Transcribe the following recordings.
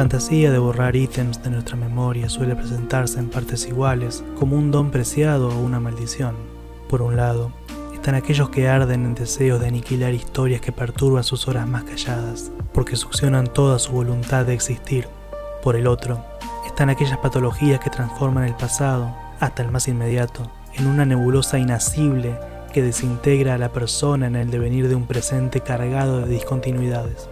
fantasía de borrar ítems de nuestra memoria suele presentarse en partes iguales, como un don preciado o una maldición. Por un lado, están aquellos que arden en deseos de aniquilar historias que perturban sus horas más calladas, porque succionan toda su voluntad de existir. Por el otro, están aquellas patologías que transforman el pasado, hasta el más inmediato, en una nebulosa inacible que desintegra a la persona en el devenir de un presente cargado de discontinuidades.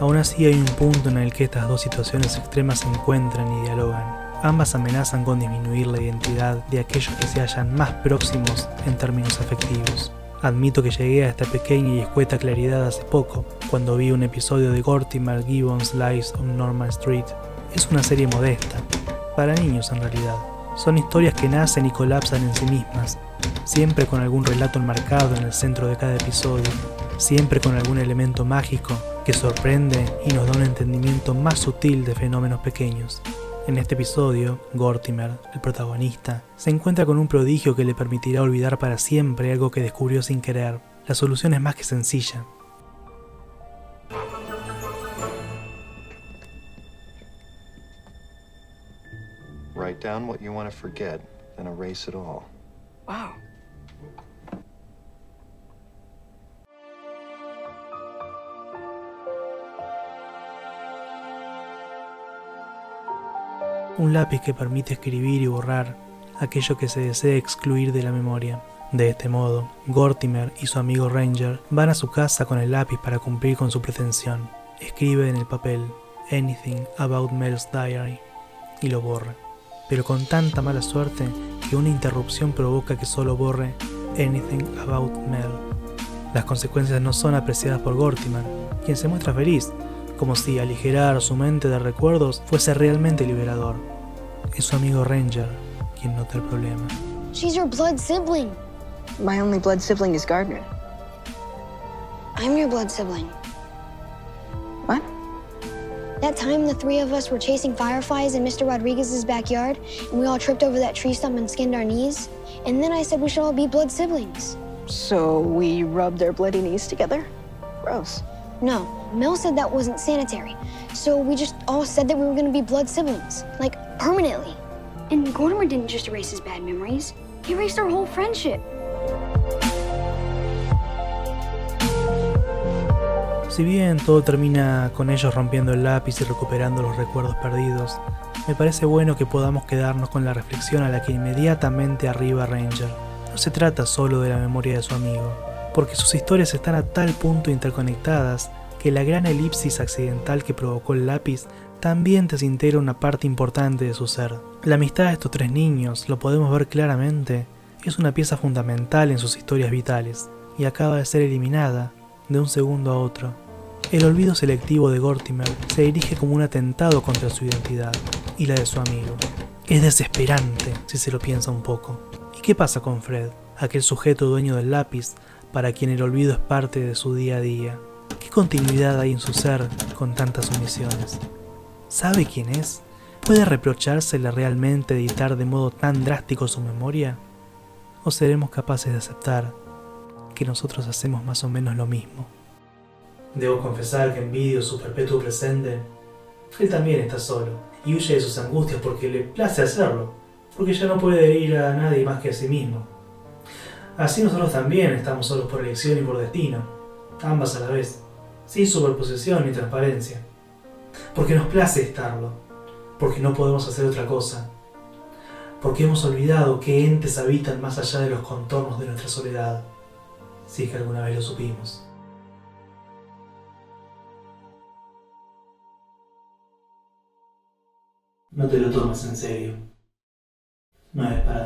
Aún así hay un punto en el que estas dos situaciones extremas se encuentran y dialogan. Ambas amenazan con disminuir la identidad de aquellos que se hallan más próximos en términos afectivos. Admito que llegué a esta pequeña y escueta claridad hace poco, cuando vi un episodio de Gortimer Gibbons Lies on Normal Street. Es una serie modesta, para niños en realidad. Son historias que nacen y colapsan en sí mismas, siempre con algún relato enmarcado en el centro de cada episodio, siempre con algún elemento mágico que sorprende y nos da un entendimiento más sutil de fenómenos pequeños. En este episodio, Gortimer, el protagonista, se encuentra con un prodigio que le permitirá olvidar para siempre algo que descubrió sin querer. La solución es más que sencilla. Write down what you want to forget, then erase it all. Wow. Un lápiz que permite escribir y borrar aquello que se desea excluir de la memoria. De este modo, Gortimer y su amigo Ranger van a su casa con el lápiz para cumplir con su pretensión. Escribe en el papel Anything About Mel's Diary y lo borra, pero con tanta mala suerte que una interrupción provoca que solo borre Anything About Mel. Las consecuencias no son apreciadas por Gortimer, quien se muestra feliz como si aligerar su mente de recuerdos fuese realmente liberador. Es su amigo Ranger quien nota el problema. She's your blood sibling. My only blood sibling is Gardner. I'm your blood sibling. What? That time the three of us were chasing fireflies in Mr. Rodriguez's backyard, and we all tripped over that tree stump and skinned our knees. And then I said we should all be blood siblings. So we rubbed our bloody knees together? Gross. No, Mel said that wasn't sanitary. So we just all said that we were gonna be blood siblings, like permanently. And Gordimer didn't just erase his bad memories, he erased our whole friendship. Si bien todo termina con ellos rompiendo el lápiz y recuperando los recuerdos perdidos, me parece bueno que podamos quedarnos con la reflexión a la que inmediatamente arriba Ranger. No se trata solo de la memoria de su amigo, porque sus historias están a tal punto interconectadas que la gran elipsis accidental que provocó el lápiz también desintegra una parte importante de su ser. La amistad de estos tres niños, lo podemos ver claramente, es una pieza fundamental en sus historias vitales, y acaba de ser eliminada de un segundo a otro. El olvido selectivo de Gortimer se dirige como un atentado contra su identidad y la de su amigo. Es desesperante si se lo piensa un poco. ¿Y qué pasa con Fred, aquel sujeto dueño del lápiz, para quien el olvido es parte de su día a día? ¿Qué continuidad hay en su ser con tantas omisiones? ¿Sabe quién es? ¿Puede reprochársele realmente editar de modo tan drástico su memoria? ¿O seremos capaces de aceptar que nosotros hacemos más o menos lo mismo? Debo confesar que envidio su perpetuo presente. Él también está solo y huye de sus angustias porque le place hacerlo, porque ya no puede herir a nadie más que a sí mismo. Así nosotros también estamos solos por elección y por destino, ambas a la vez sin superposición ni transparencia. Porque nos place estarlo, porque no podemos hacer otra cosa, porque hemos olvidado que entes habitan más allá de los contornos de nuestra soledad, si es que alguna vez lo supimos. No te lo tomes en serio. No es para.